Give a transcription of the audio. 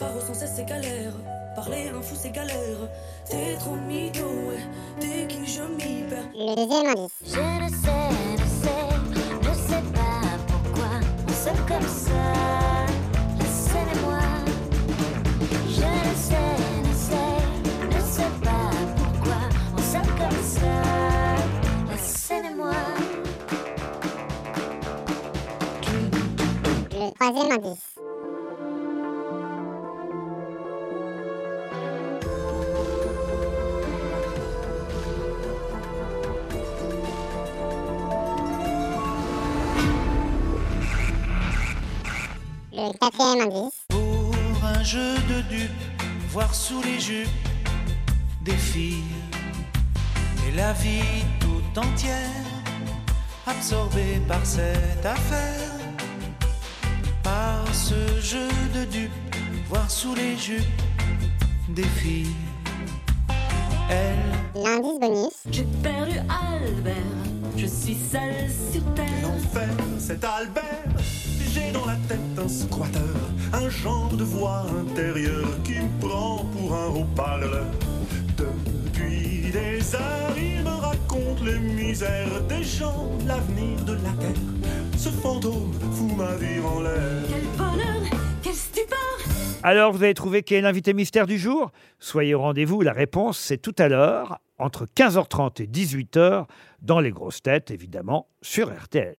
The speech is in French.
Paroles sans cesse c'est galère. Parler un fou c'est galère. T'es trop mytho, ouais. T'es qui je m'y perds. Le deuxième indice. Je ne sais, ne sais, ne sais pas pourquoi on s'aime comme ça. La scène et moi. Je ne sais, ne sais, ne sais pas pourquoi on s'aime comme ça. La scène et moi. Le troisième indice. Le quatrième indice. Pour un jeu de dupes, voir sous les jupes des filles et la vie tout entière absorbée par cette affaire. Par ce jeu de dupes, voir sous les jupes des filles. Elle L'indice bonus. J'ai perdu Albert, je suis seule sur terre. L'enfer, c'est Albert. J'ai dans la tête un squatteur, un genre de voix intérieure qui me prend pour un haut-parleur. Depuis des heures, il me raconte les misères des gens, l'avenir de la terre. Ce fantôme fout ma vie en l'air. Quel bonheur, quelle stupeur. Alors, vous avez trouvé qui est l'invité mystère du jour? Soyez au rendez-vous, la réponse c'est tout à l'heure, entre 15h30 et 18h, dans les grosses têtes, évidemment, sur RTL.